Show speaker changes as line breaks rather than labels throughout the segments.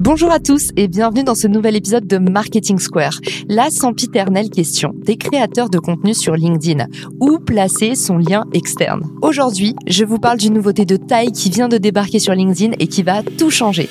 Bonjour à tous et bienvenue dans ce nouvel épisode de Marketing Square. La sempiternelle question des créateurs de contenu sur LinkedIn. Où placer son lien externe? Aujourd'hui, je vous parle d'une nouveauté de taille qui vient de débarquer sur LinkedIn et qui va tout changer.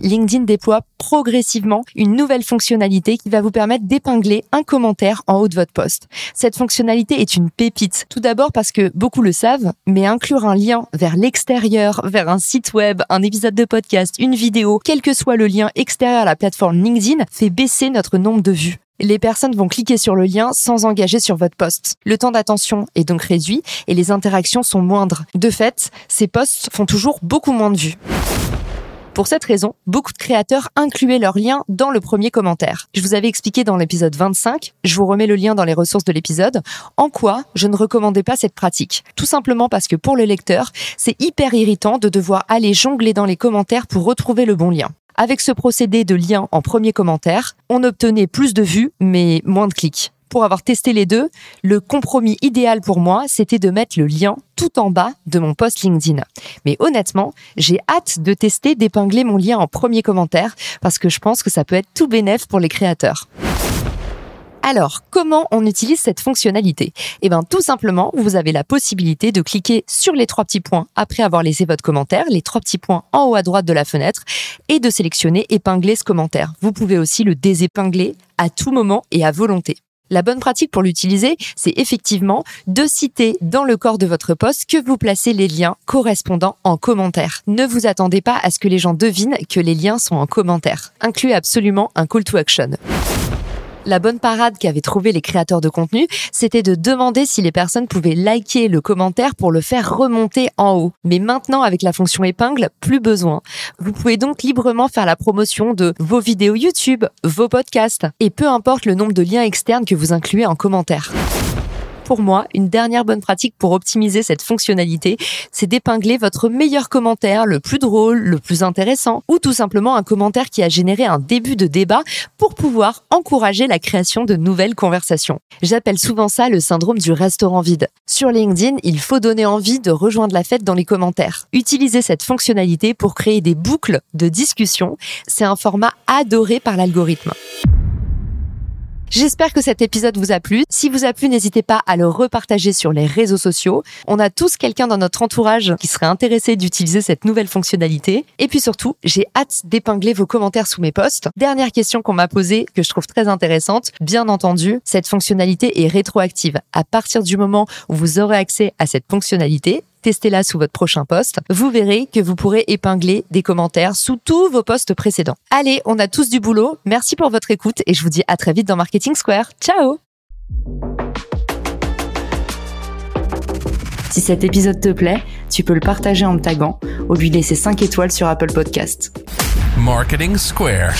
LinkedIn déploie progressivement une nouvelle fonctionnalité qui va vous permettre d'épingler un commentaire en haut de votre poste. Cette fonctionnalité est une pépite. Tout d'abord parce que beaucoup le savent, mais inclure un lien vers l'extérieur, vers un site web, un épisode de podcast, une vidéo, quel que soit le lien extérieur à la plateforme LinkedIn, fait baisser notre nombre de vues. Les personnes vont cliquer sur le lien sans engager sur votre poste. Le temps d'attention est donc réduit et les interactions sont moindres. De fait, ces posts font toujours beaucoup moins de vues. Pour cette raison, beaucoup de créateurs incluaient leur lien dans le premier commentaire. Je vous avais expliqué dans l'épisode 25, je vous remets le lien dans les ressources de l'épisode, en quoi je ne recommandais pas cette pratique. Tout simplement parce que pour le lecteur, c'est hyper irritant de devoir aller jongler dans les commentaires pour retrouver le bon lien. Avec ce procédé de lien en premier commentaire, on obtenait plus de vues, mais moins de clics pour avoir testé les deux, le compromis idéal pour moi, c'était de mettre le lien tout en bas de mon post LinkedIn. Mais honnêtement, j'ai hâte de tester d'épingler mon lien en premier commentaire parce que je pense que ça peut être tout bénéf pour les créateurs. Alors, comment on utilise cette fonctionnalité? Eh bien, tout simplement, vous avez la possibilité de cliquer sur les trois petits points après avoir laissé votre commentaire, les trois petits points en haut à droite de la fenêtre, et de sélectionner épingler ce commentaire. Vous pouvez aussi le désépingler à tout moment et à volonté. La bonne pratique pour l'utiliser, c'est effectivement de citer dans le corps de votre poste que vous placez les liens correspondants en commentaire. Ne vous attendez pas à ce que les gens devinent que les liens sont en commentaire. Incluez absolument un call to action. La bonne parade qu'avaient trouvé les créateurs de contenu, c'était de demander si les personnes pouvaient liker le commentaire pour le faire remonter en haut. Mais maintenant, avec la fonction épingle, plus besoin. Vous pouvez donc librement faire la promotion de vos vidéos YouTube, vos podcasts, et peu importe le nombre de liens externes que vous incluez en commentaire pour moi, une dernière bonne pratique pour optimiser cette fonctionnalité, c'est d'épingler votre meilleur commentaire, le plus drôle, le plus intéressant, ou tout simplement un commentaire qui a généré un début de débat pour pouvoir encourager la création de nouvelles conversations. J'appelle souvent ça le syndrome du restaurant vide. Sur LinkedIn, il faut donner envie de rejoindre la fête dans les commentaires. Utilisez cette fonctionnalité pour créer des boucles de discussion. C'est un format adoré par l'algorithme. J'espère que cet épisode vous a plu. Si vous a plu, n'hésitez pas à le repartager sur les réseaux sociaux. On a tous quelqu'un dans notre entourage qui serait intéressé d'utiliser cette nouvelle fonctionnalité. Et puis surtout, j'ai hâte d'épingler vos commentaires sous mes posts. Dernière question qu'on m'a posée que je trouve très intéressante. Bien entendu, cette fonctionnalité est rétroactive. À partir du moment où vous aurez accès à cette fonctionnalité, testez-la sous votre prochain poste, vous verrez que vous pourrez épingler des commentaires sous tous vos posts précédents. Allez, on a tous du boulot. Merci pour votre écoute et je vous dis à très vite dans Marketing Square. Ciao Si cet épisode te plaît, tu peux le partager en me taguant ou lui laisser 5 étoiles sur Apple Podcast.
Marketing Square.